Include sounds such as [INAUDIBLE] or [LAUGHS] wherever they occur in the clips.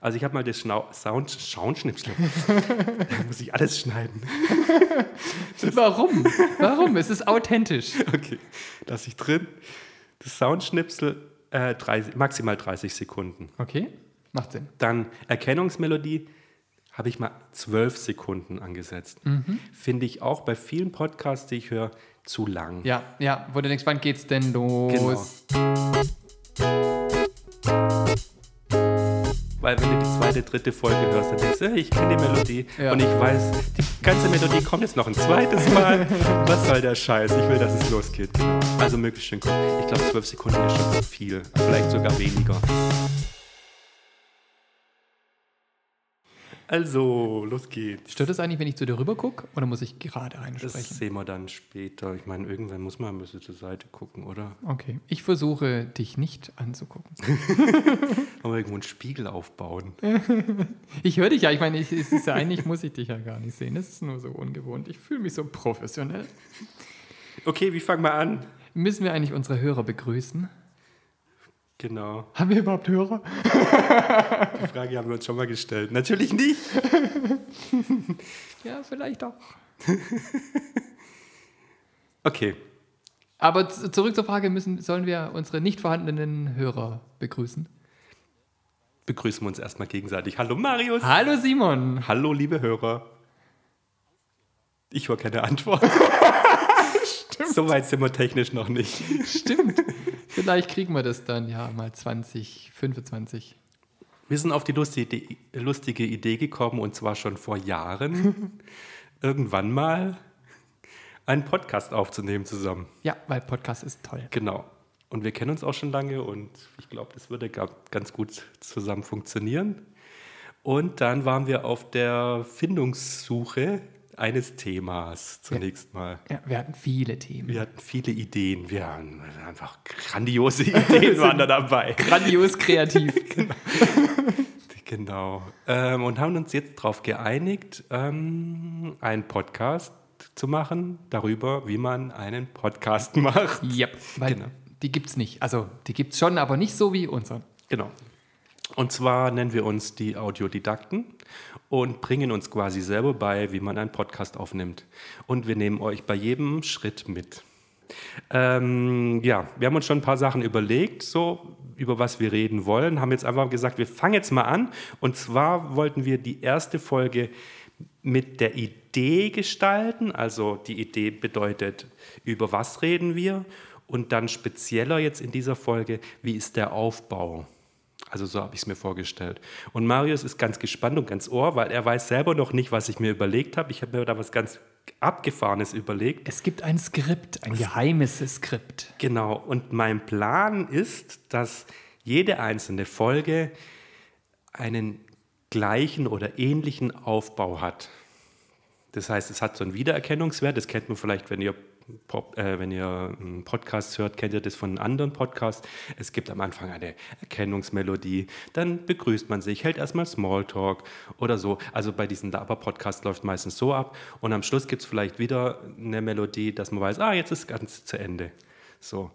Also ich habe mal das Schnau Sound Schauenschnipsel. [LAUGHS] da muss ich alles schneiden. [LAUGHS] Warum? Warum? Es ist authentisch. Okay, lasse ich drin. Das Soundschnipsel äh, 30, maximal 30 Sekunden. Okay, macht Sinn. Dann Erkennungsmelodie habe ich mal 12 Sekunden angesetzt. Finde ich auch bei vielen Podcasts, die ich höre, zu lang. Ja, ja, wo du denkst, wann geht's denn los? Genau. Weil wenn du die zweite, dritte Folge hörst, dann denkst du, ich kenne die Melodie Ja. und ich weiß, die ganze Melodie kommt jetzt noch ein zweites Mal. [LAUGHS] Was soll der Scheiß? Ich will, dass es losgeht. Genau. Also möglichst schön kurz. Ich glaube, zwölf Sekunden ist schon zu viel. Vielleicht sogar weniger. Also, los geht's. Stört es eigentlich, wenn ich zu dir rüber gucke oder muss ich gerade Das reinsprechen? sehen wir dann später. Ich meine, irgendwann muss man ein bisschen zur Seite gucken, oder? Okay, ich versuche dich nicht anzugucken. [LAUGHS] Aber irgendwo einen Spiegel aufbauen. [LAUGHS] Ich höre dich ja, ich meine, ich, es ist ja eigentlich muss ich dich ja gar nicht sehen. Das ist nur so ungewohnt. Ich fühle mich so professionell. Okay, wie fangen wir an? Müssen wir eigentlich unsere Hörer begrüßen? Genau. Haben wir überhaupt Hörer? Die Frage haben wir uns schon mal gestellt. Natürlich nicht. Ja, vielleicht auch. Okay. Aber zurück zur Frage, müssen, sollen wir unsere nicht vorhandenen Hörer begrüßen? Begrüßen wir uns erstmal gegenseitig. Hallo Marius. Hallo Simon! Hallo liebe Hörer. Ich höre keine Antwort. [LAUGHS] So weit sind wir technisch noch nicht. Stimmt. Vielleicht kriegen wir das dann ja mal 2025. Wir sind auf die lustige, Idee gekommen und zwar schon vor Jahren, [LAUGHS] irgendwann mal einen Podcast aufzunehmen zusammen. Ja, weil Podcast ist toll. Genau. Und wir kennen uns auch schon lange und ich glaube, das würde ga- ganz gut zusammen funktionieren. Und dann waren wir auf der Findungssuche eines Themas zunächst mal. Ja, wir hatten viele Themen. Wir hatten viele Ideen. Wir hatten einfach grandiose Ideen [LAUGHS] waren da dabei. Grandios kreativ. [LAUGHS] Genau. Ähm, und haben uns jetzt darauf geeinigt, ähm, einen Podcast zu machen darüber, wie man einen Podcast [LAUGHS] macht. ja, weil Genau. die gibt's nicht. Also, die gibt's schon, aber nicht so wie unseren. Genau. Und zwar nennen wir uns die Audiodidakten und bringen uns quasi selber bei, wie man einen Podcast aufnimmt. Und wir nehmen euch bei jedem Schritt mit. Ähm, ja, wir haben uns schon ein paar Sachen überlegt, so über was wir reden wollen, haben jetzt einfach gesagt, wir fangen jetzt mal an. Und zwar wollten wir die erste Folge mit der Idee gestalten. Also die Idee bedeutet, über was reden wir? Und dann spezieller jetzt in dieser Folge, wie ist der Aufbau? Also so habe ich es mir vorgestellt. Und Marius ist ganz gespannt und ganz ohr, weil er weiß selber noch nicht, was ich mir überlegt habe. Ich habe mir da was ganz Abgefahrenes überlegt. Es gibt ein Skript, ein geheimes Skript. Genau. Und mein Plan ist, dass jede einzelne Folge einen gleichen oder ähnlichen Aufbau hat. Das heißt, es hat so einen Wiedererkennungswert. Das kennt man vielleicht, wenn ihr, Pop, äh, wenn ihr einen Podcast hört, kennt ihr das von anderen Podcast. Es gibt am Anfang eine Erkennungsmelodie, dann begrüßt man sich, hält erstmal Smalltalk oder so. Also bei diesen Laber-Podcasts läuft meistens so ab. Und am Schluss gibt es vielleicht wieder eine Melodie, dass man weiß, ah, jetzt ist ganz zu Ende. So.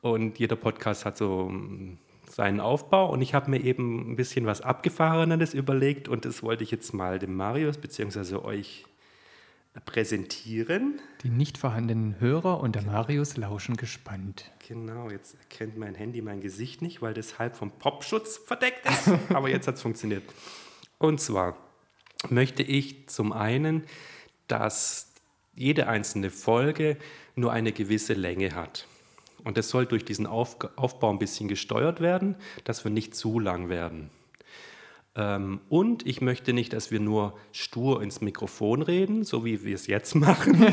Und jeder Podcast hat so mm, seinen Aufbau und ich habe mir eben ein bisschen was Abgefahreneres überlegt und das wollte ich jetzt mal dem Marius bzw. euch präsentieren. Die nicht vorhandenen Hörer und der Marius lauschen gespannt. Genau, jetzt erkennt mein Handy mein Gesicht nicht, weil das halb vom Popschutz verdeckt ist. [LAUGHS] Aber jetzt hat es funktioniert. Und zwar möchte ich zum einen, dass jede einzelne Folge nur eine gewisse Länge hat. Und das soll durch diesen Auf Aufbau ein bisschen gesteuert werden, dass wir nicht zu lang werden. Ähm, und ich möchte nicht, dass wir nur stur ins Mikrofon reden, so wie wir es jetzt machen, [LAUGHS]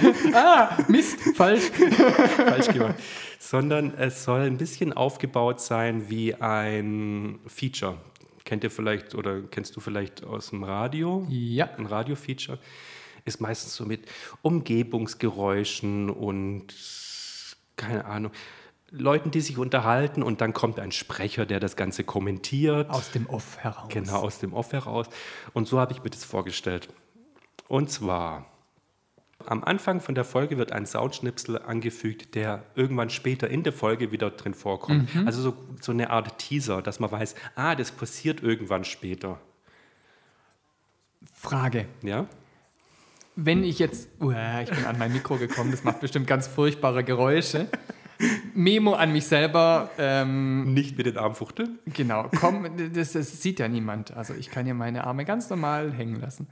[LAUGHS] Mist, falsch. [LAUGHS] falsch gemacht, sondern es soll ein bisschen aufgebaut sein wie ein Feature. Kennt ihr vielleicht oder kennst du vielleicht aus dem Radio? Ja, Ein Radio-Feature ist meistens so mit Umgebungsgeräuschen und keine Ahnung, Leuten, die sich unterhalten und dann kommt ein Sprecher, der das Ganze kommentiert. aus dem Off heraus. Genau, aus dem Off heraus. Und so habe ich mir das vorgestellt. Und zwar Am Anfang von der Folge wird ein Soundschnipsel angefügt, der irgendwann später in der Folge wieder drin vorkommt. Also so, so eine Art Teaser, dass man weiß, ah, das passiert irgendwann später. Frage. Ja? Wenn ich jetzt. Uah, ich bin an mein Mikro gekommen, das macht bestimmt ganz furchtbare Geräusche. [LAUGHS] Memo an mich selber. Ähm, Nicht mit den Armen fuchteln? genau, komm, das, das sieht ja niemand. Also ich kann ja meine Arme ganz normal hängen lassen.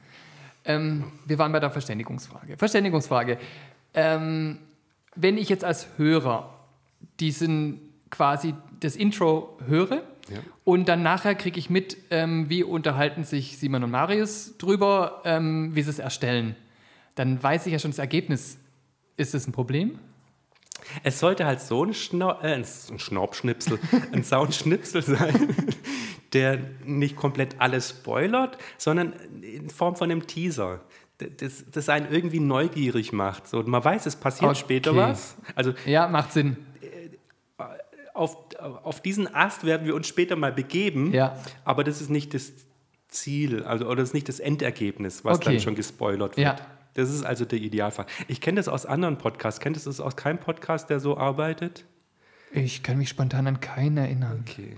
Ähm, wir waren bei der Verständigungsfrage. Verständigungsfrage. Ähm, wenn ich jetzt als Hörer diesen quasi das Intro höre Ja. und dann nachher kriege ich mit, ähm, wie unterhalten sich Simon und Marius drüber, ähm, wie sie es erstellen, dann weiß ich ja schon das Ergebnis. Ist das ein Problem? Es sollte halt so ein, Schnau äh, ein Schnaubschnipsel, [LAUGHS] ein Soundschnipsel sein, der nicht komplett alles spoilert, sondern in Form von einem Teaser. Das, das einen irgendwie neugierig macht. So, man weiß, es passiert Okay. später was. Also Ja, macht Sinn. auf, auf diesen Ast werden wir uns später mal begeben, Ja. aber das ist nicht das Ziel, also oder das ist nicht das Endergebnis, was Okay. dann schon gespoilert wird. Ja. Das ist also der Idealfall. Ich kenne das aus anderen Podcasts. Kennt ihr das aus keinem Podcast, der so arbeitet? Ich kann mich spontan an keinen erinnern. Okay.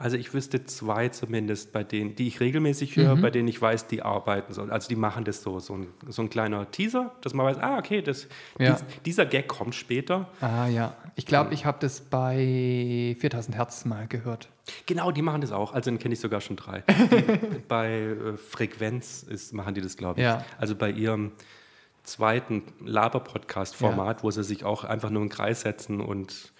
Also ich wüsste zwei zumindest, bei denen, die ich regelmäßig höre, Mhm. bei denen ich weiß, die arbeiten so. Also die machen das so, so ein, so ein kleiner Teaser, dass man weiß, ah, okay, das, Ja. dies, dieser Gag kommt später. Ah ja, ich glaube, ich habe das bei 4000 Hertz mal gehört. Genau, die machen das auch. Also dann kenne ich sogar schon drei. [LAUGHS] Die, bei äh, Frequenz ist, machen die das, glaube ich. Ja. Also bei ihrem zweiten Laber-Podcast-Format, wo sie sich auch einfach nur in den Kreis setzen und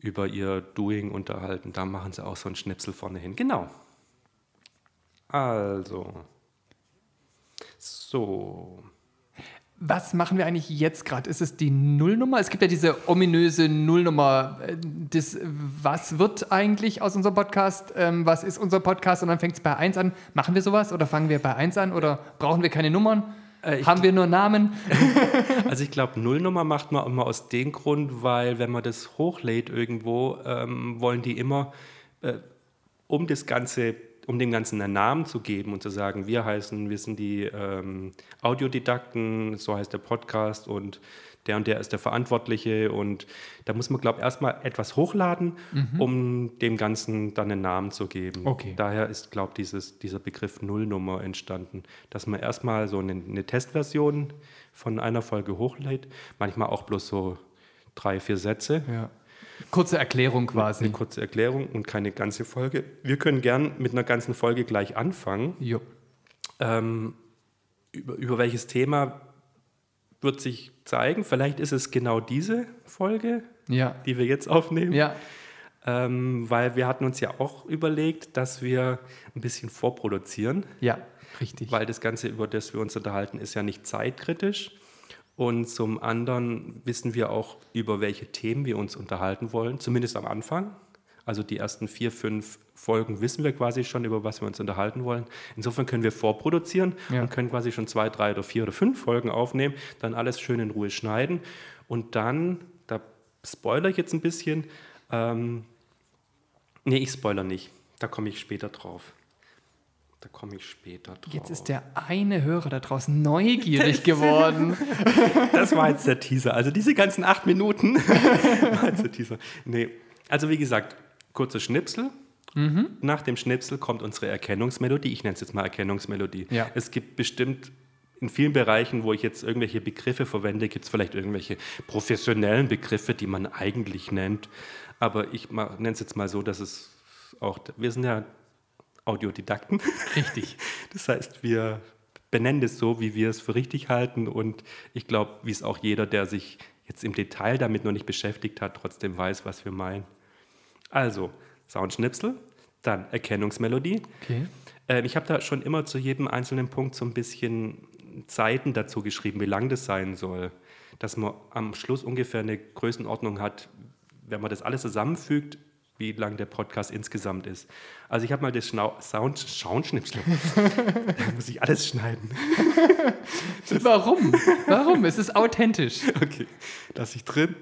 über ihr Doing unterhalten, da machen sie auch so einen Schnipsel vorne hin. Genau. Also. So. Was machen wir eigentlich jetzt gerade? Ist es die Nullnummer? Es gibt ja diese ominöse Nullnummer. äh, Das, was wird eigentlich aus unserem Podcast? Ähm, was ist unser Podcast? Und dann fängt es bei 1 an. Machen wir sowas oder fangen wir bei 1 an oder brauchen wir keine Nummern? Äh, Haben wir nur Namen? [LAUGHS] Also ich glaube, Nullnummer macht man immer aus dem Grund, weil wenn man das hochlädt irgendwo, ähm, wollen die immer, äh, um das Ganze, um dem Ganzen einen Namen zu geben und zu sagen, wir heißen, wir sind die ähm, Audiodidakten, so heißt der Podcast und der und der ist der Verantwortliche und da muss man, glaube ich, erstmal etwas hochladen, um dem Ganzen dann einen Namen zu geben. Okay. Daher ist, glaube ich, dieser Begriff Nullnummer entstanden, dass man erstmal so eine, eine Testversion von einer Folge hochlädt, manchmal auch bloß so drei, vier Sätze, Ja. Kurze Erklärung eine quasi. kurze Erklärung und keine ganze Folge. Wir können gern mit einer ganzen Folge gleich anfangen. Jo. Ähm, über, über welches Thema wird sich zeigen? Vielleicht ist es genau diese Folge, Ja. die wir jetzt aufnehmen. Ja. Ähm, weil wir hatten uns ja auch überlegt, dass wir ein bisschen vorproduzieren, Ja. Richtig. weil das Ganze, über das wir uns unterhalten, ist ja nicht zeitkritisch. Und zum anderen wissen wir auch, über welche Themen wir uns unterhalten wollen, zumindest am Anfang. Also die ersten vier, fünf Folgen wissen wir quasi schon, über was wir uns unterhalten wollen. Insofern können wir vorproduzieren Ja. und können quasi schon zwei, drei oder vier oder fünf Folgen aufnehmen, dann alles schön in Ruhe schneiden und dann, da spoilere ich jetzt ein bisschen, ähm, nee, ich spoiler nicht, da komme ich später drauf. Da komme ich später drauf. Jetzt ist der eine Hörer da draußen neugierig [LAUGHS] geworden. Das war jetzt der Teaser. Also diese ganzen acht Minuten [LAUGHS] war jetzt der Teaser. Nee. Also wie gesagt, kurze Schnipsel. Mhm. Nach dem Schnipsel kommt unsere Erkennungsmelodie. Ich nenne es jetzt mal Erkennungsmelodie. Ja. Es gibt bestimmt in vielen Bereichen, wo ich jetzt irgendwelche Begriffe verwende, gibt es vielleicht irgendwelche professionellen Begriffe, die man eigentlich nennt. Aber ich nenne es jetzt mal so, dass es auch, wir sind ja Audiodidakten. Richtig. [LAUGHS] Das heißt, wir benennen es so, wie wir es für richtig halten und ich glaube, wie es auch jeder, der sich jetzt im Detail damit noch nicht beschäftigt hat, trotzdem weiß, was wir meinen. Also, Soundschnipsel, dann Erkennungsmelodie. Okay. Ähm, ich habe da schon immer zu jedem einzelnen Punkt so ein bisschen Zeiten dazu geschrieben, wie lang das sein soll, dass man am Schluss ungefähr eine Größenordnung hat, wenn man das alles zusammenfügt, wie lang der Podcast insgesamt ist. Also ich habe mal das Schnau Sound Soundschnipsel. [LAUGHS] da muss ich alles schneiden. [LAUGHS] Warum? Warum? Es ist authentisch. Okay, lasse ich drin.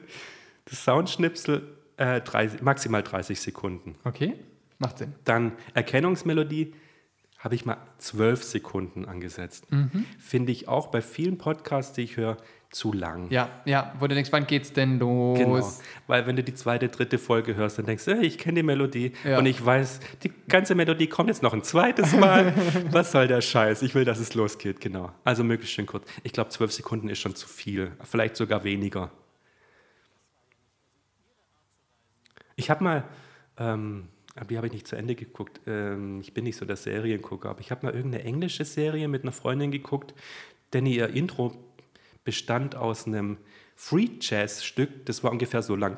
Das Soundschnipsel äh, 30, maximal 30 Sekunden. Okay, macht Sinn. Dann Erkennungsmelodie habe ich mal zwölf Sekunden angesetzt. Finde ich auch bei vielen Podcasts, die ich höre, zu lang. Ja, ja, wo du denkst, wann geht's denn los? Genau. Weil wenn du die zweite, dritte Folge hörst, dann denkst du, hey, ich kenne die Melodie Ja. und ich weiß, die ganze Melodie kommt jetzt noch ein zweites Mal. [LAUGHS] Was soll der Scheiß? Ich will, dass es losgeht, genau. Also möglichst schön kurz. Ich glaube, zwölf Sekunden ist schon zu viel. Vielleicht sogar weniger. Ich habe mal, ähm, aber die habe ich nicht zu Ende geguckt. Ähm, ich bin nicht so der Seriengucker, aber ich habe mal irgendeine englische Serie mit einer Freundin geguckt, denn ihr Intro bestand aus einem Free Jazz Stück, das war ungefähr so lang.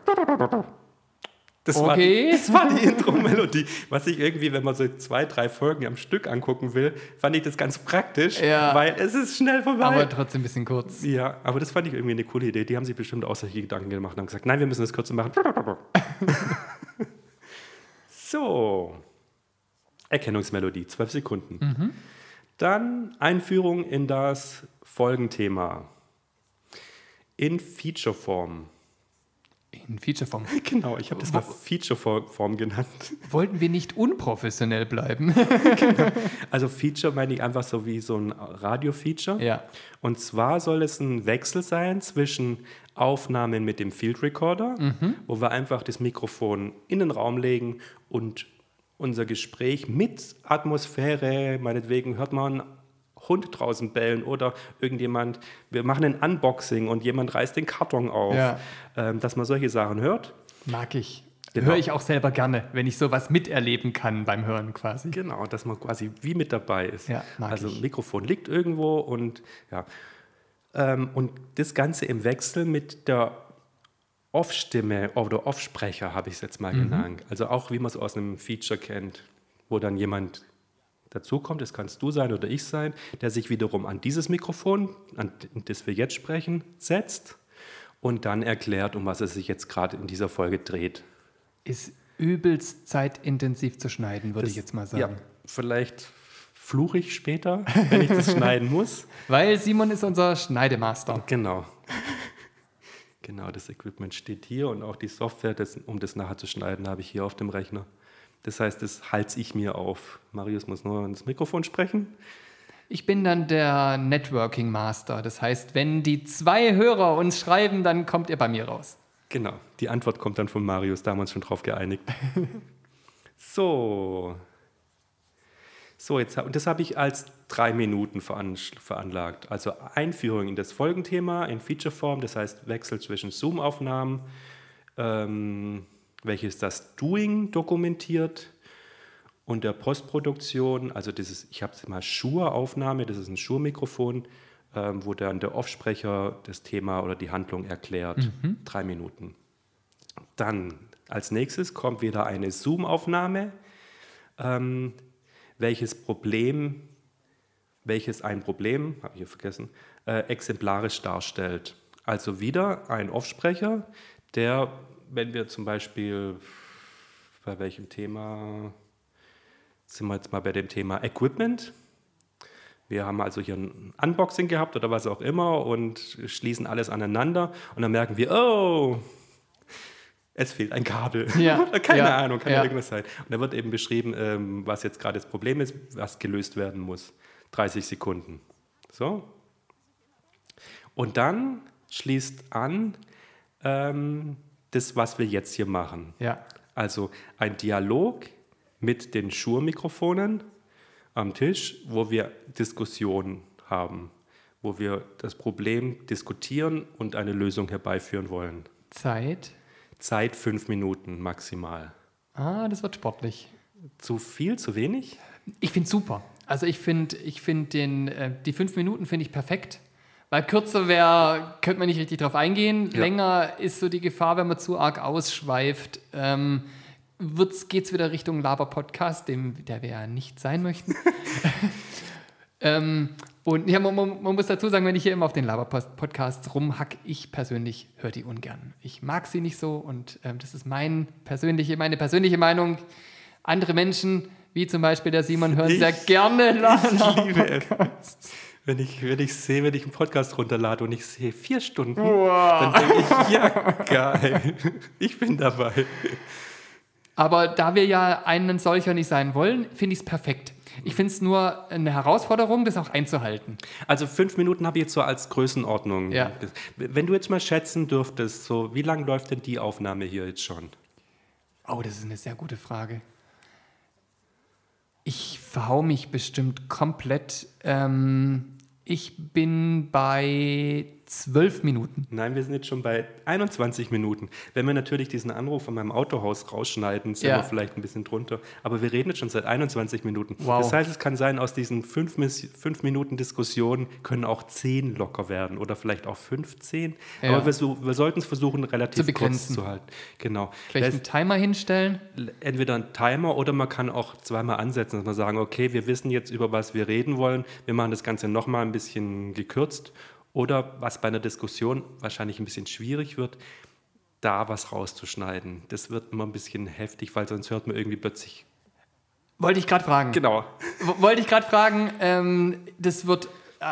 Das, war, Okay. die, das war die Intro-Melodie. Was ich irgendwie, wenn man so zwei, drei Folgen am Stück angucken will, fand ich das ganz praktisch, Ja. weil es ist schnell vorbei. Aber trotzdem ein bisschen kurz. Ja, aber das fand ich irgendwie eine coole Idee. Die haben sich bestimmt auch solche Gedanken gemacht und haben gesagt, nein, wir müssen das kürzer machen. [LAUGHS] so. Erkennungsmelodie, zwölf Sekunden. Dann Einführung in das Folgenthema. In Featureform. In Featureform. [LAUGHS] Genau, ich habe das mal Featureform genannt. [LAUGHS] Wollten wir nicht unprofessionell bleiben? [LAUGHS] Also Feature meine ich einfach so wie so ein Radio-Feature. ja. Und zwar soll es ein Wechsel sein zwischen Aufnahmen mit dem Field Recorder, wo wir einfach das Mikrofon in den Raum legen und unser Gespräch mit Atmosphäre, meinetwegen hört man Hund draußen bellen oder irgendjemand, wir machen ein Unboxing und jemand reißt den Karton auf, Ja. ähm, dass man solche Sachen hört. Mag ich. Genau. Höre ich auch selber gerne, wenn ich sowas miterleben kann beim Hören quasi. Genau, dass man quasi wie mit dabei ist. Ja, also ich. Mikrofon liegt irgendwo und ja. Ähm, und das Ganze im Wechsel mit der Off-Stimme oder Off-Sprecher, habe ich es jetzt mal Mhm. genannt. Also auch wie man es aus einem Feature kennt, wo dann jemand dazukommt, das kannst du sein oder ich sein, der sich wiederum an dieses Mikrofon, an das wir jetzt sprechen, setzt und dann erklärt, um was es sich jetzt gerade in dieser Folge dreht. Ist übelst zeitintensiv zu schneiden, würde ich jetzt mal sagen. Ja, vielleicht fluche ich später, [LAUGHS] wenn ich das schneiden muss. [LAUGHS] Weil Simon ist unser Schneidemaster. Genau. [LAUGHS] Genau, das Equipment steht hier und auch die Software, das, um das nachher zu schneiden, habe ich hier auf dem Rechner. Das heißt, das halte ich mir auf. Marius muss nur ins Mikrofon sprechen. Ich bin dann der Networking Master. Das heißt, wenn die zwei Hörer uns schreiben, dann kommt ihr bei mir raus. Genau, die Antwort kommt dann von Marius, da haben wir uns schon drauf geeinigt. [LAUGHS] so. So, jetzt, und das habe ich als drei Minuten veran, veranlagt. Also Einführung in das Folgenthema in Featureform, das heißt Wechsel zwischen Zoom-Aufnahmen, ähm, welches das Doing dokumentiert und der Postproduktion, also dieses, ich habe es mal Schur-Aufnahme, das ist ein Schur-Mikrofon, ähm, wo dann der Offsprecher das Thema oder die Handlung erklärt. Drei Minuten. Dann als nächstes kommt wieder eine Zoom-Aufnahme, ähm, welches Problem, welches ein Problem, habe ich hier vergessen, äh, exemplarisch darstellt. Also wieder ein Offsprecher, der, wenn wir zum Beispiel bei welchem Thema sind wir jetzt mal bei dem Thema Equipment. Wir haben also hier ein Unboxing gehabt oder was auch immer und schließen alles aneinander und dann merken wir, oh, es fehlt ein Kabel. Ja, [LAUGHS] Keine ja, Ahnung, kann ja. ja. irgendwas sein. Und da wird eben beschrieben, ähm, was jetzt gerade das Problem ist, was gelöst werden muss. 30 Sekunden. So. Und dann schließt an ähm, das, was wir jetzt hier machen. Ja. Also ein Dialog mit den Schur-Mikrofonen am Tisch, wo wir Diskussionen haben, wo wir das Problem diskutieren und eine Lösung herbeiführen wollen. Zeit. Zeit fünf Minuten maximal. Ah, das wird sportlich. Zu viel, zu wenig? Ich finde super. Also ich finde, ich finde den, äh, die fünf Minuten finde ich perfekt. Weil kürzer wäre, könnte man nicht richtig drauf eingehen. Ja. Länger ist so die Gefahr, wenn man zu arg ausschweift. Ähm, Geht es wieder Richtung Laber-Podcast, dem der wir ja nicht sein möchten. [LAUGHS] ähm, und ja, man, man, man muss dazu sagen, wenn ich hier immer auf den Laber-Podcasts rumhack, ich persönlich höre die ungern. Ich mag sie nicht so und ähm, das ist mein persönliche, meine persönliche Meinung. Andere Menschen, wie zum Beispiel der Simon, hören Ich- sehr gerne [LAUGHS] Laber. Wenn ich, wenn ich sehe, wenn ich einen Podcast runterlade und ich sehe vier Stunden, Wow. dann denke ich, ja, geil, ich bin dabei. Aber da wir ja einen solcher nicht sein wollen, finde ich es perfekt. Ich finde es nur eine Herausforderung, das auch einzuhalten. Also fünf Minuten habe ich jetzt so als Größenordnung. Ja. Wenn du jetzt mal schätzen dürftest, so wie lang läuft denn die Aufnahme hier jetzt schon? Oh, das ist eine sehr gute Frage. Ich verhau mich bestimmt komplett. Ähm, ich bin bei zwölf Minuten. Nein, wir sind jetzt schon bei 21 Minuten. Wenn wir natürlich diesen Anruf von meinem Autohaus rausschneiden, sind Ja. wir vielleicht ein bisschen drunter. Aber wir reden jetzt schon seit 21 Minuten. Wow. Das heißt, es kann sein, aus diesen fünf, fünf Minuten Diskussion können auch zehn locker werden oder vielleicht auch 15. Ja. Aber wir, wir sollten es versuchen, relativ Zu kurz zu halten. Genau. Vielleicht einen Timer hinstellen. entweder ein Timer oder man kann auch zweimal ansetzen, dass man sagen, okay, wir wissen jetzt, über was wir reden wollen, wir machen das Ganze nochmal ein bisschen gekürzt. Oder was bei einer Diskussion wahrscheinlich ein bisschen schwierig wird, da was rauszuschneiden. Das wird immer ein bisschen heftig, weil sonst hört man irgendwie plötzlich. Wollte ich gerade fragen. Genau. Wollte ich gerade fragen, ähm, das wird äh,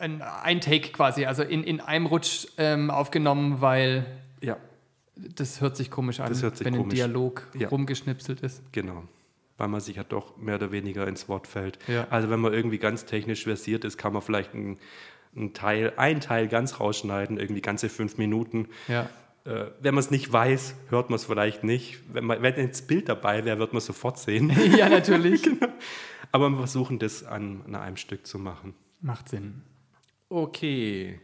ein, ein Take quasi, also in, in einem Rutsch ähm, aufgenommen, weil Ja, das hört sich komisch an, sich wenn komisch. ein Dialog Ja. rumgeschnipselt ist. genau. Weil man sich ja doch mehr oder weniger ins Wort fällt. Ja. Also wenn man irgendwie ganz technisch versiert ist, kann man vielleicht ein, ein Teil, ein Teil ganz rausschneiden, irgendwie ganze fünf Minuten. Ja. Äh, wenn man es nicht weiß, hört man es vielleicht nicht. Wenn, man, wenn das Bild dabei wäre, wird man es sofort sehen. [LAUGHS] ja, natürlich. [LAUGHS] Aber wir versuchen das an, an einem Stück zu machen. Macht Sinn. Okay.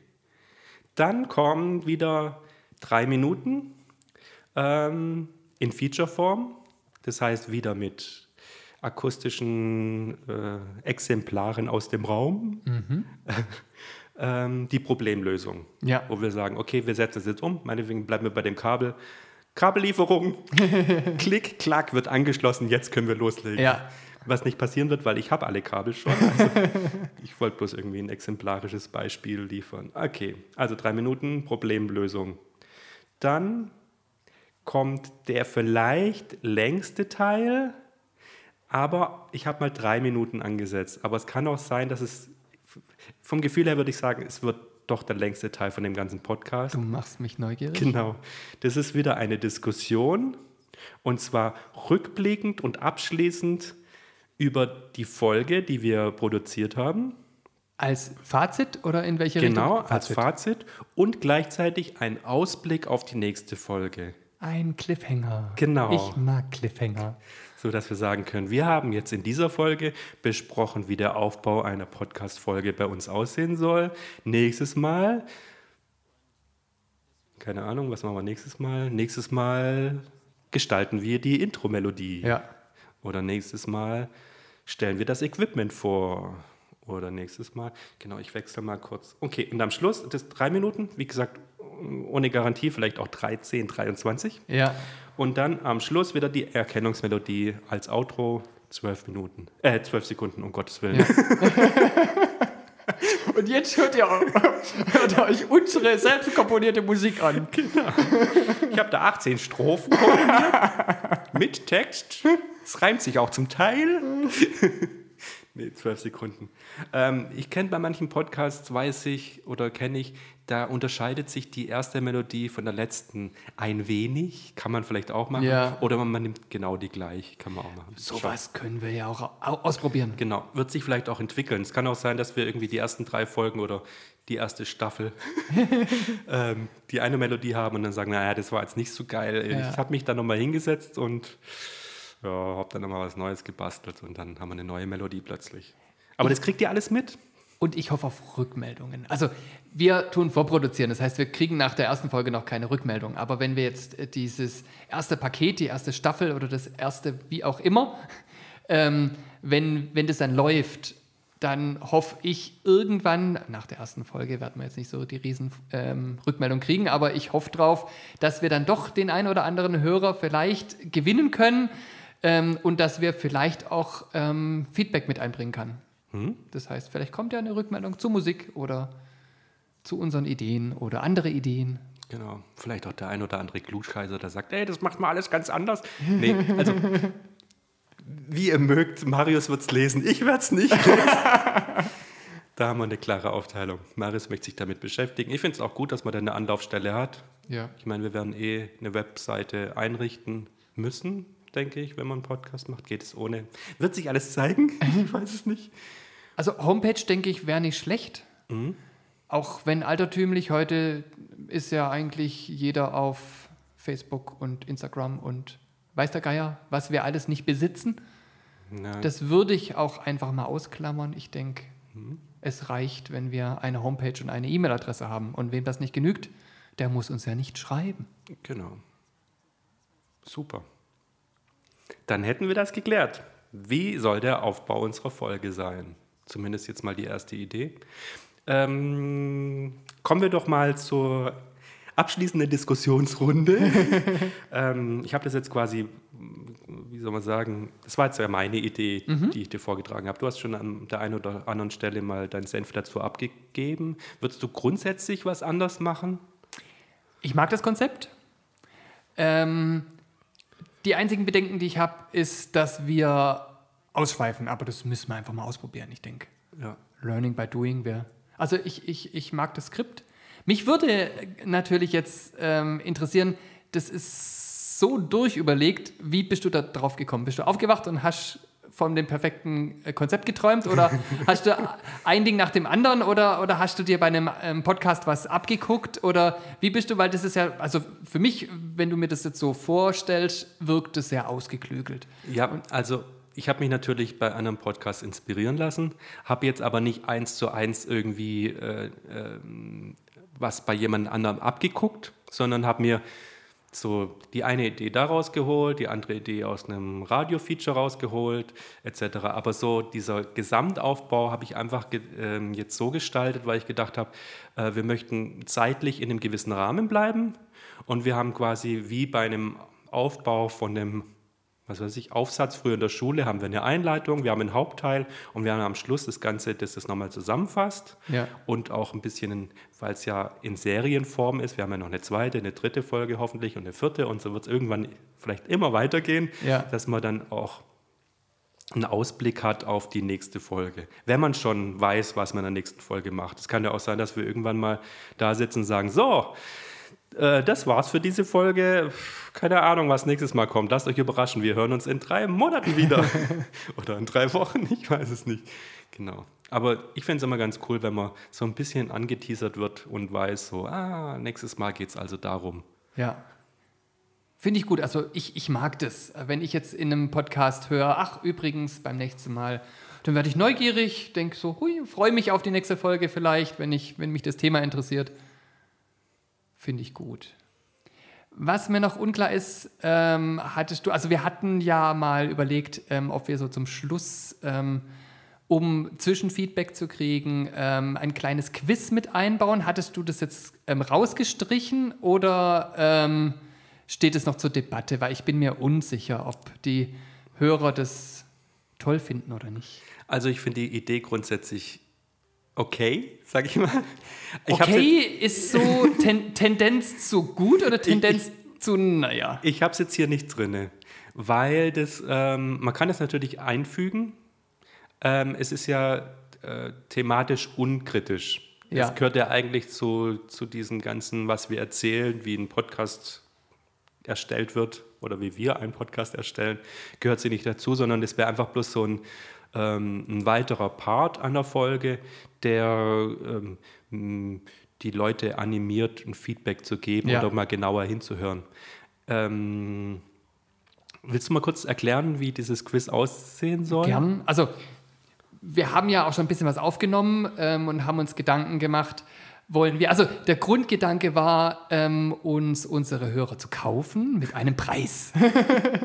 Dann kommen wieder drei Minuten ähm, in Featureform. Das heißt wieder mit akustischen äh, Exemplaren aus dem Raum. [LAUGHS] ähm, die Problemlösung. Ja. Wo wir sagen, okay, wir setzen es jetzt um. Meinetwegen bleiben wir bei dem Kabel. Kabellieferung. [LAUGHS] Klick, klack, wird angeschlossen. Jetzt können wir loslegen. Ja. Was nicht passieren wird, weil ich habe alle Kabel schon. [LAUGHS] Also ich wollte bloß irgendwie ein exemplarisches Beispiel liefern. Okay, also drei Minuten Problemlösung. Dann kommt der vielleicht längste Teil, aber ich habe mal drei Minuten angesetzt. Aber es kann auch sein, dass es, vom Gefühl her würde ich sagen, es wird doch der längste Teil von dem ganzen Podcast. Du machst mich neugierig. Genau. Das ist wieder eine Diskussion und zwar rückblickend und abschließend über die Folge, die wir produziert haben. Als Fazit oder in welche Genau, Richtung? als Fazit und gleichzeitig ein Ausblick auf die nächste Folge. Ein Cliffhanger. Genau. Ich mag Cliffhanger. So dass wir sagen können, wir haben jetzt in dieser Folge besprochen, wie der Aufbau einer Podcast-Folge bei uns aussehen soll. Nächstes Mal, keine Ahnung, was machen wir nächstes Mal? Nächstes Mal gestalten wir die Intro-Melodie. Ja. Oder nächstes Mal stellen wir das Equipment vor. Oder nächstes Mal, genau, ich wechsle mal kurz. Okay, und am Schluss, das drei Minuten, wie gesagt, ohne Garantie, vielleicht auch 13, 23. Ja. Und dann am Schluss wieder die Erkennungsmelodie als Outro, zwölf Minuten, äh, zwölf Sekunden, um Gottes Willen. [LAUGHS] Und jetzt hört ihr, hört euch unsere selbst komponierte Musik an. [LAUGHS] Ich habe da 18 Strophen komponiert, [LAUGHS] mit Text. Es reimt sich auch zum Teil. nee, zwölf Sekunden. Ähm, ich kenne bei manchen Podcasts, weiß ich oder kenne ich, da unterscheidet sich die erste Melodie von der letzten ein wenig. Kann man vielleicht auch machen. Ja. Oder man, man nimmt genau die gleich. Kann man auch machen. Sowas können wir ja auch au- ausprobieren. Genau, wird sich vielleicht auch entwickeln. Es kann auch sein, dass wir irgendwie die ersten drei Folgen oder die erste Staffel [LAUGHS] ähm, die eine Melodie haben und dann sagen, naja, das war jetzt nicht so geil. Ja. Ich habe mich da nochmal hingesetzt und ja, habe dann nochmal was Neues gebastelt und dann haben wir eine neue Melodie plötzlich. Aber das kriegt ihr alles mit? Und ich hoffe auf Rückmeldungen. Also wir tun vorproduzieren, das heißt, wir kriegen nach der ersten Folge noch keine Rückmeldung. Aber wenn wir jetzt äh, dieses erste Paket, die erste Staffel oder das erste, wie auch immer, [LAUGHS] ähm, wenn, wenn das dann läuft, dann hoffe ich irgendwann, nach der ersten Folge werden wir jetzt nicht so die riesen ähm, Rückmeldung kriegen, aber ich hoffe drauf, dass wir dann doch den einen oder anderen Hörer vielleicht gewinnen können ähm, und dass wir vielleicht auch ähm, Feedback mit einbringen können. Das heißt, vielleicht kommt ja eine Rückmeldung zur Musik oder zu unseren Ideen oder andere Ideen. Genau, vielleicht auch der ein oder andere Klugscheißer, der sagt, ey, das macht mal alles ganz anders. Nee, also [LAUGHS] wie ihr mögt, Marius wird es lesen, ich werde es nicht lesen. [LAUGHS] da haben wir eine klare Aufteilung. Marius möchte sich damit beschäftigen. Ich finde es auch gut, dass man da eine Anlaufstelle hat. Ja. Ich meine, wir werden eh eine Webseite einrichten müssen, denke ich, wenn man einen Podcast macht. Geht es ohne. Wird sich alles zeigen? [LAUGHS] Ich weiß es nicht. Also Homepage, denke ich, wäre nicht schlecht. Mhm. Auch wenn altertümlich, heute ist ja eigentlich jeder auf Facebook und Instagram und weiß der Geier, was wir alles nicht besitzen. Na, Das würde ich auch einfach mal ausklammern. Ich denke, es reicht, wenn wir eine Homepage und eine E-Mail-Adresse haben. Und wem das nicht genügt, der muss uns ja nicht schreiben. Genau. Super. Dann hätten wir das geklärt. Wie soll der Aufbau unserer Folge sein? Zumindest jetzt mal die erste Idee. Ähm, kommen wir doch mal zur abschließenden Diskussionsrunde. [LAUGHS] ähm, ich habe das jetzt quasi, wie soll man sagen, das war jetzt ja meine Idee, die ich dir vorgetragen habe. Du hast schon an der einen oder anderen Stelle mal deinen Senf dazu abgegeben. Würdest du grundsätzlich was anders machen? Ich mag das Konzept. Ähm, die einzigen Bedenken, die ich habe, ist, dass wir ausschweifen. Aber das müssen wir einfach mal ausprobieren, ich denke. Ja. Learning by doing wäre. Also ich, ich, ich mag das Skript. Mich würde natürlich jetzt ähm, interessieren, das ist so durchüberlegt, wie bist du da drauf gekommen? Bist du aufgewacht und hast von dem perfekten äh, Konzept geträumt oder [LAUGHS] hast du ein Ding nach dem anderen oder, oder hast du dir bei einem ähm, Podcast was abgeguckt oder wie bist du, weil das ist ja, also für mich, wenn du mir das jetzt so vorstellst, wirkt es sehr ausgeklügelt. Ja, also ich habe mich natürlich bei einem Podcast inspirieren lassen, habe jetzt aber nicht eins zu eins irgendwie äh, ähm, was bei jemand anderem abgeguckt, sondern habe mir so die eine Idee daraus geholt, die andere Idee aus einem Radio-Feature rausgeholt, etc. Aber so dieser Gesamtaufbau habe ich einfach ähm, jetzt so gestaltet, weil ich gedacht habe, äh, wir möchten zeitlich in einem gewissen Rahmen bleiben und wir haben quasi wie bei einem Aufbau von einem was weiß ich, Aufsatz früher in der Schule haben wir eine Einleitung, wir haben einen Hauptteil und wir haben am Schluss das Ganze, das das nochmal zusammenfasst Ja. und auch ein bisschen, weil es ja in Serienform ist, wir haben ja noch eine zweite, eine dritte Folge hoffentlich und eine vierte und so wird es irgendwann vielleicht immer weitergehen, Ja. dass man dann auch einen Ausblick hat auf die nächste Folge. Wenn man schon weiß, was man in der nächsten Folge macht. Es kann ja auch sein, dass wir irgendwann mal da sitzen und sagen, so, äh, das war's für diese Folge. Keine Ahnung, was nächstes Mal kommt. Lasst euch überraschen. Wir hören uns in drei Monaten wieder. [LAUGHS] Oder in drei Wochen, ich weiß es nicht. Genau. Aber ich finde es immer ganz cool, wenn man so ein bisschen angeteasert wird und weiß, so, ah, nächstes Mal geht es also darum. Ja. Finde ich gut. Also ich, ich mag das. Wenn ich jetzt in einem Podcast höre, ach übrigens, beim nächsten Mal, dann werde ich neugierig, denke so, hui, freue mich auf die nächste Folge vielleicht, wenn, ich, wenn mich das Thema interessiert. Finde ich gut. Was mir noch unklar ist, ähm, hattest du, also wir hatten ja mal überlegt, ähm, ob wir so zum Schluss, ähm, um Zwischenfeedback zu kriegen, ähm, ein kleines Quiz mit einbauen. Hattest du das jetzt ähm, rausgestrichen oder ähm, steht es noch zur Debatte? Weil ich bin mir unsicher, ob die Hörer das toll finden oder nicht. Also ich finde die Idee grundsätzlich okay, sag ich mal. Ich Okay, ist so ten Tendenz zu gut oder Tendenz zu, naja. Ich habe es jetzt hier nicht drin, weil das, ähm, man kann es natürlich einfügen. Ähm, es ist ja äh, thematisch unkritisch. Ja. Es gehört ja eigentlich zu, zu diesem ganzen, was wir erzählen, wie ein Podcast erstellt wird oder wie wir einen Podcast erstellen, gehört sie nicht dazu, sondern es wäre einfach bloß so ein, ähm, ein weiterer Part einer Folge, der ähm, die Leute animiert, ein Feedback zu geben Ja. oder mal genauer hinzuhören. Ähm, willst du mal kurz erklären, wie dieses Quiz aussehen soll? Gern. Also, wir haben ja auch schon ein bisschen was aufgenommen ähm, und haben uns Gedanken gemacht, wollen wir. Also, der Grundgedanke war, ähm, uns unsere Hörer zu kaufen mit einem Preis. [LAUGHS]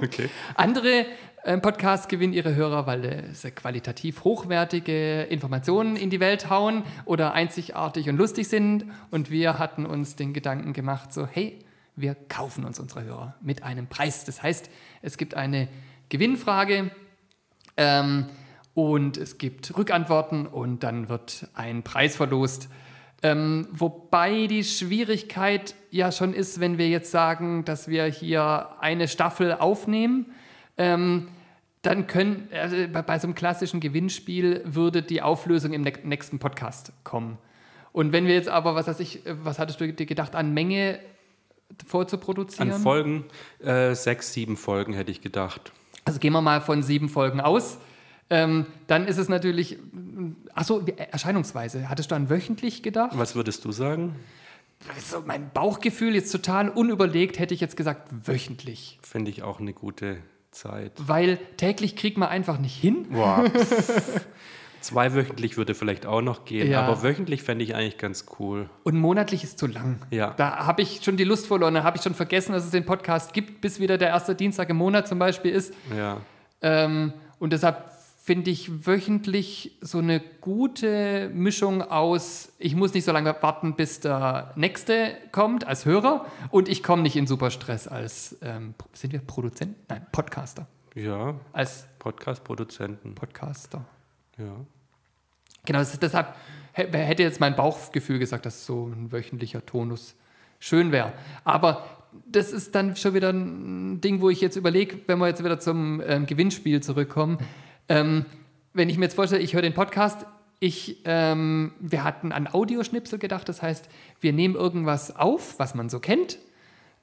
Okay. Andere Podcasts gewinnen ihre Hörer, weil sie qualitativ hochwertige Informationen in die Welt hauen oder einzigartig und lustig sind. Und wir hatten uns den Gedanken gemacht, so, hey, wir kaufen uns unsere Hörer mit einem Preis. Das heißt, es gibt eine Gewinnfrage ähm, und es gibt Rückantworten und dann wird ein Preis verlost. Ähm, wobei die Schwierigkeit ja schon ist, wenn wir jetzt sagen, dass wir hier eine Staffel aufnehmen, ähm, dann können, also bei, so einem klassischen Gewinnspiel würde die Auflösung im nächsten Podcast kommen. Und wenn wir jetzt aber, was weiß ich, äh, was hattest du dir gedacht, an Menge vorzuproduzieren? An Folgen, äh, sechs, sieben Folgen hätte ich gedacht. Also gehen wir mal von sieben Folgen aus. Ähm, dann ist es natürlich, achso, Erscheinungsweise. Hattest du an wöchentlich gedacht? Was würdest du sagen? Also mein Bauchgefühl jetzt total unüberlegt, hätte ich jetzt gesagt wöchentlich. Finde ich auch eine gute Zeit. Weil täglich kriegt man einfach nicht hin. Boah. [LAUGHS] Zweiwöchentlich würde vielleicht auch noch gehen, Ja. aber wöchentlich fände ich eigentlich ganz cool. Und monatlich ist zu lang. Ja. Da habe ich schon die Lust verloren. Da habe ich schon vergessen, dass es den Podcast gibt, bis wieder der erste Dienstag im Monat zum Beispiel ist. Ja. Ähm, und deshalb finde ich wöchentlich so eine gute Mischung aus, ich muss nicht so lange warten, bis der nächste kommt als Hörer und ich komme nicht in Superstress als, ähm, sind wir Produzent? Nein, Podcaster. Ja, Als Podcast-Produzenten. Podcaster. Ja. Genau, ist, deshalb hä- hätte jetzt mein Bauchgefühl gesagt, dass so ein wöchentlicher Tonus schön wäre. Aber das ist dann schon wieder ein Ding, wo ich jetzt überlege, wenn wir jetzt wieder zum ähm, Gewinnspiel zurückkommen. Ähm, wenn ich mir jetzt vorstelle, ich höre den Podcast, ich, ähm, wir hatten an Audioschnipsel gedacht, das heißt, wir nehmen irgendwas auf, was man so kennt.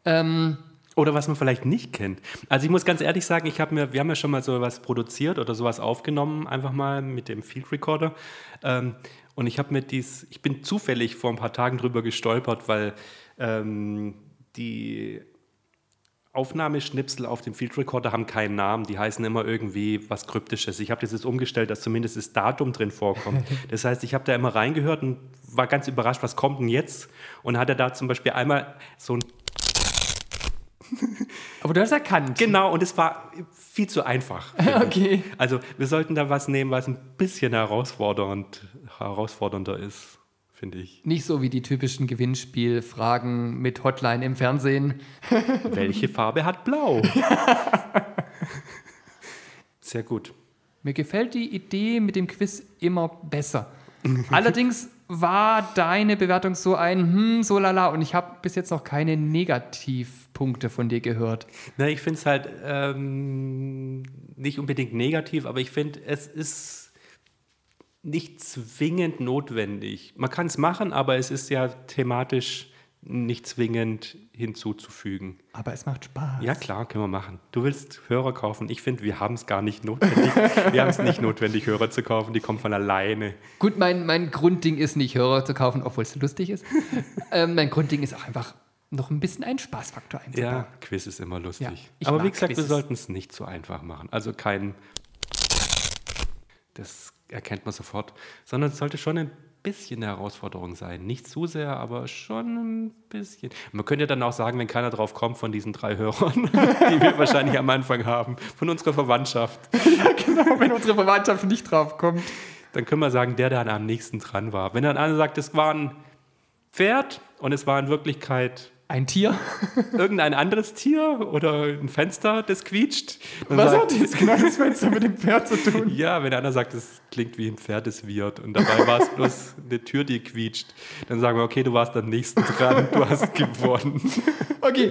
Ähm, Oder was man vielleicht nicht kennt. Also ich muss ganz ehrlich sagen, ich habe mir, wir haben ja schon mal sowas produziert oder sowas aufgenommen, einfach mal mit dem Field Recorder. Ähm, und ich habe mir dies, ich bin zufällig vor ein paar Tagen drüber gestolpert, weil ähm, die Aufnahmeschnipsel auf dem Field Recorder haben keinen Namen, die heißen immer irgendwie was Kryptisches. Ich habe das jetzt umgestellt, dass zumindest das Datum drin vorkommt. [LAUGHS] Das heißt, ich habe da immer reingehört und war ganz überrascht, was kommt denn jetzt? Und hat er da zum Beispiel einmal so ein [LAUGHS] aber du hast erkannt. Genau, und es war viel zu einfach. [LAUGHS] Okay. Also wir sollten da was nehmen, was ein bisschen herausfordernd, herausfordernder ist, finde ich. Nicht so wie die typischen Gewinnspielfragen mit Hotline im Fernsehen. [LAUGHS] Welche Farbe hat Blau? [LAUGHS] Sehr gut. Mir gefällt die Idee mit dem Quiz immer besser. [LAUGHS] Allerdings war deine Bewertung so ein hm, so lala und ich habe bis jetzt noch keine Negativpunkte von dir gehört. Na, ich finde es halt ähm, nicht unbedingt negativ, aber ich finde, es ist nicht zwingend notwendig. Man kann es machen, aber es ist ja thematisch nicht zwingend hinzuzufügen. Aber es macht Spaß. Ja, klar, können wir machen. Du willst Hörer kaufen. Ich finde, wir haben es gar nicht notwendig. [LAUGHS] wir haben es nicht notwendig, Hörer zu kaufen. Die kommen von alleine. Gut, mein, mein Grundding ist nicht Hörer zu kaufen, obwohl es lustig ist. [LAUGHS] ähm, mein Grundding ist auch einfach noch ein bisschen einen Spaßfaktor einzubauen. Ja, Quiz ist immer lustig. Ja, Aber wie gesagt, wir Quizzes. sollten es nicht so einfach machen. Also kein, das erkennt man sofort, sondern es sollte schon ein bisschen eine Herausforderung sein. Nicht zu sehr, aber schon ein bisschen. Man könnte ja dann auch sagen, wenn keiner drauf kommt von diesen drei Hörern, [LAUGHS] die wir wahrscheinlich am Anfang haben, von unserer Verwandtschaft, [LAUGHS] genau, wenn unsere Verwandtschaft nicht drauf kommt. dann können wir sagen, der, der am nächsten dran war. Wenn dann einer sagt, es war ein Pferd und es war in Wirklichkeit Ein Tier? irgendein anderes Tier oder ein Fenster, das quietscht. dann Was sagt- hat jetzt genau das Fenster mit dem Pferd zu tun? Ja, wenn einer sagt, es klingt wie ein Pferd, das wird und dabei war es bloß eine Tür, die quietscht, dann sagen wir, okay, du warst am nächsten dran, du hast gewonnen. Okay,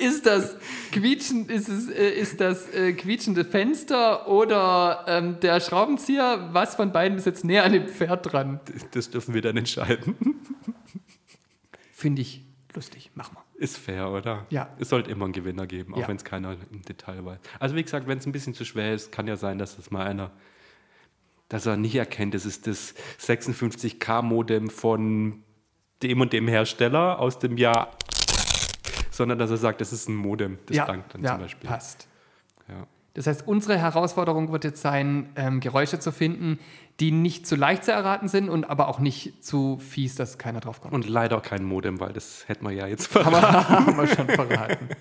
ist das, quietschen, ist es, äh, ist das äh, quietschende Fenster oder ähm, der Schraubenzieher? Was von beiden ist jetzt näher an dem Pferd dran? Das dürfen wir dann entscheiden. Finde ich lustig. Mach mal. Ist fair, oder? Ja. Es sollte immer einen Gewinner geben, auch Ja. wenn es keiner im Detail weiß. Also wie gesagt, wenn es ein bisschen zu schwer ist, kann ja sein, dass das mal einer, dass er nicht erkennt, es ist das 56K-Modem von dem und dem Hersteller aus dem Jahr, sondern dass er sagt, das ist ein Modem, das langt dann ja, zum Beispiel. passt. Das heißt, unsere Herausforderung wird jetzt sein, ähm, Geräusche zu finden, die nicht zu leicht zu erraten sind und aber auch nicht zu fies, dass keiner drauf kommt. Und leider kein Modem, weil das hätten wir ja jetzt verraten. Aber [LAUGHS] haben wir schon verraten. [LAUGHS]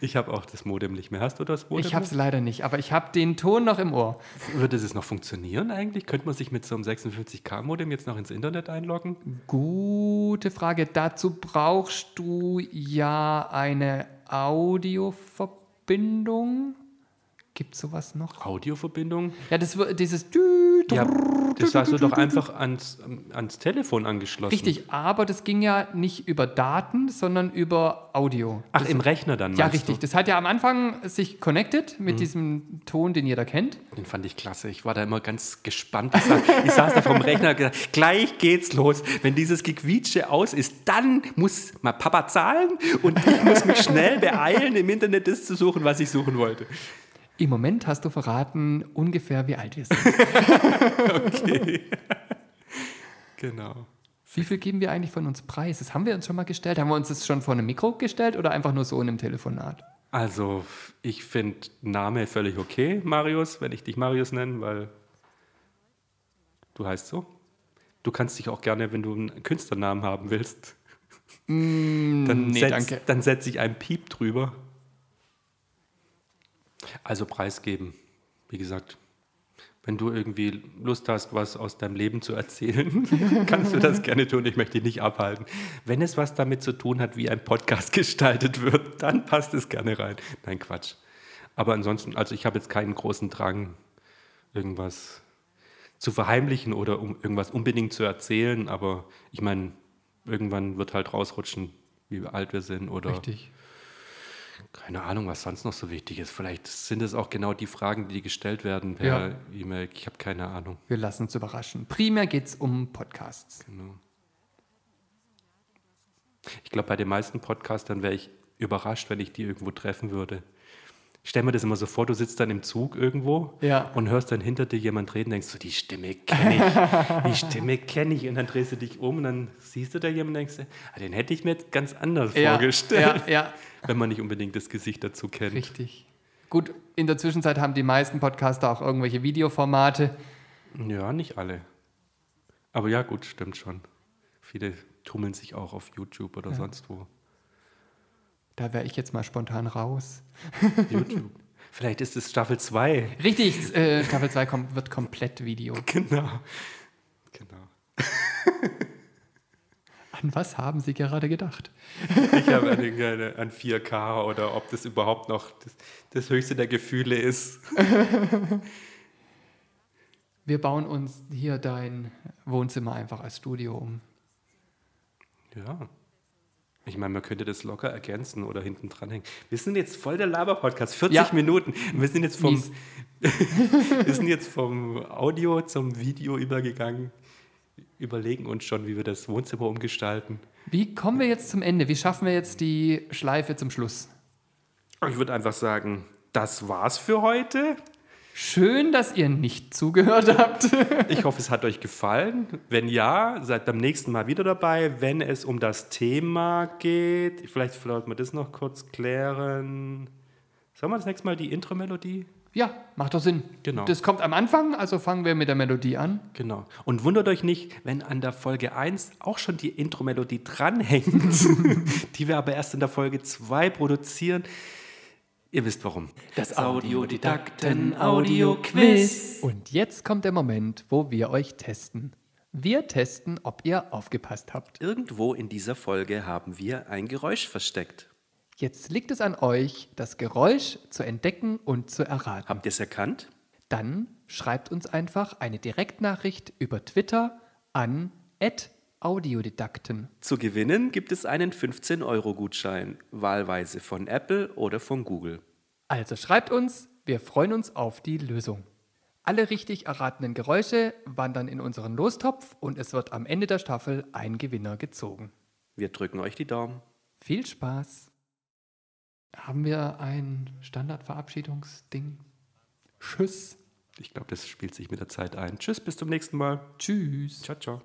Ich habe auch das Modem nicht mehr. Hast du das Modem? Ich habe es leider nicht, aber ich habe den Ton noch im Ohr. Würde es noch funktionieren eigentlich? Könnte man sich mit so einem 56K-Modem jetzt noch ins Internet einloggen? Gute Frage. Dazu brauchst du ja eine Audioverbindung. Gibt es sowas noch? Audioverbindung? Ja, das, wird- dieses Ja, das hast du doch einfach ans, ans Telefon angeschlossen. Richtig, aber das ging ja nicht über Daten, sondern über Audio. Ach, im Rechner dann, Ja, richtig. Du? Das hat ja am Anfang sich connected mit diesem Ton, den jeder kennt. Den fand ich klasse. Ich war da immer ganz gespannt. Ich saß, ich saß da vom Rechner und gesagt, gleich geht's los. Wenn dieses Gequietsche aus ist, dann muss mal Papa zahlen und ich muss mich schnell beeilen, im Internet das zu suchen, was ich suchen wollte. Im Moment hast du verraten, ungefähr wie alt wir sind. [LAUGHS] Genau. wie viel geben wir eigentlich von uns preis? Das haben wir uns schon mal gestellt. Haben wir uns das schon vor einem Mikro gestellt oder einfach nur so in einem Telefonat? Also, ich finde Name völlig okay, Marius, wenn ich dich Marius nenne, weil du heißt so. Du kannst dich auch gerne, wenn du einen Künstlernamen haben willst, dann nee, setz, setze ich einen Piep drüber. Also preisgeben, wie gesagt. Wenn du irgendwie Lust hast, was aus deinem Leben zu erzählen, [LAUGHS] kannst du das gerne tun. Ich möchte dich nicht abhalten. Wenn es was damit zu tun hat, wie ein Podcast [LAUGHS] gestaltet wird, dann passt es gerne rein. Nein, Quatsch. Aber ansonsten, also ich habe jetzt keinen großen Drang, irgendwas zu verheimlichen oder um irgendwas unbedingt zu erzählen. Aber ich meine, irgendwann wird halt rausrutschen, wie alt wir sind oder Richtig. Keine Ahnung, was sonst noch so wichtig ist. Vielleicht sind es auch genau die Fragen, die gestellt werden per Ja. E-Mail. Ich habe keine Ahnung. Wir lassen uns überraschen. Primär geht es um Podcasts. Genau. Ich glaube, bei den meisten Podcastern wäre ich überrascht, wenn ich die irgendwo treffen würde. Ich stelle mir das immer so vor, du sitzt dann im Zug irgendwo Ja. und hörst dann hinter dir jemand reden, denkst du, die Stimme kenne ich, die [LAUGHS] Stimme kenne ich. Und dann drehst du dich um und dann siehst du da jemanden und denkst, ah, den hätte ich mir jetzt ganz anders vorgestellt, Ja, ja, [LAUGHS] wenn man nicht unbedingt das Gesicht dazu kennt. richtig. Gut, in der Zwischenzeit haben die meisten Podcaster auch irgendwelche Videoformate. Ja, nicht alle. Aber ja, gut, stimmt schon. Viele tummeln sich auch auf YouTube oder sonst wo. Da wäre ich jetzt mal spontan raus. [LAUGHS] YouTube. Vielleicht ist es Staffel 2. Richtig, äh, Staffel 2 kommt, wird komplett Video. [LAUGHS] Genau. Genau. [LAUGHS] An was haben Sie gerade gedacht? Ich habe eine, an 4K oder ob das überhaupt noch das, das höchste der Gefühle ist. Wir bauen uns hier dein Wohnzimmer einfach als Studio um. Ja. Ich meine, man könnte das locker ergänzen oder hinten dranhängen. Wir sind jetzt voll der Laber-Podcast, 40 Ja. Minuten. Wir sind, jetzt vom, [LAUGHS] wir sind jetzt vom Audio zum Video übergegangen, überlegen uns schon, wie wir das Wohnzimmer umgestalten. Wie kommen wir jetzt zum Ende? Wie schaffen wir jetzt die Schleife zum Schluss? Ich würde einfach sagen, das war's für heute. Schön, dass ihr nicht zugehört habt. [LAUGHS] Ich hoffe, es hat euch gefallen. Wenn ja, seid beim nächsten Mal wieder dabei, wenn es um das Thema geht. Vielleicht sollten wir das noch kurz klären. Sagen wir das nächste Mal die Intro-Melodie? Ja, macht doch Sinn. Genau. Das kommt am Anfang, also fangen wir mit der Melodie an. Genau. Und wundert euch nicht, wenn an der Folge 1 auch schon die Intro-Melodie dranhängt, [LAUGHS] die wir aber erst in der Folge 2 produzieren. Ihr wisst warum. Das Audiodidakten-Audio-Quiz. Und jetzt kommt der Moment, wo wir euch testen. Wir testen, ob ihr aufgepasst habt. Irgendwo in dieser Folge haben wir ein Geräusch versteckt. Jetzt liegt es an euch, das Geräusch zu entdecken und zu erraten. Habt ihr es erkannt? Dann schreibt uns einfach eine Direktnachricht über Twitter an @audiodidakten. Zu gewinnen gibt es einen 15-Euro-Gutschein, wahlweise von Apple oder von Google. Also schreibt uns, wir freuen uns auf die Lösung. Alle richtig erratenen Geräusche wandern in unseren Lostopf und es wird am Ende der Staffel ein Gewinner gezogen. Wir drücken euch die Daumen. Viel Spaß. Haben wir ein Standardverabschiedungsding? Tschüss. Ich glaube, das spielt sich mit der Zeit ein. Tschüss, bis zum nächsten Mal. Tschüss. Ciao, ciao.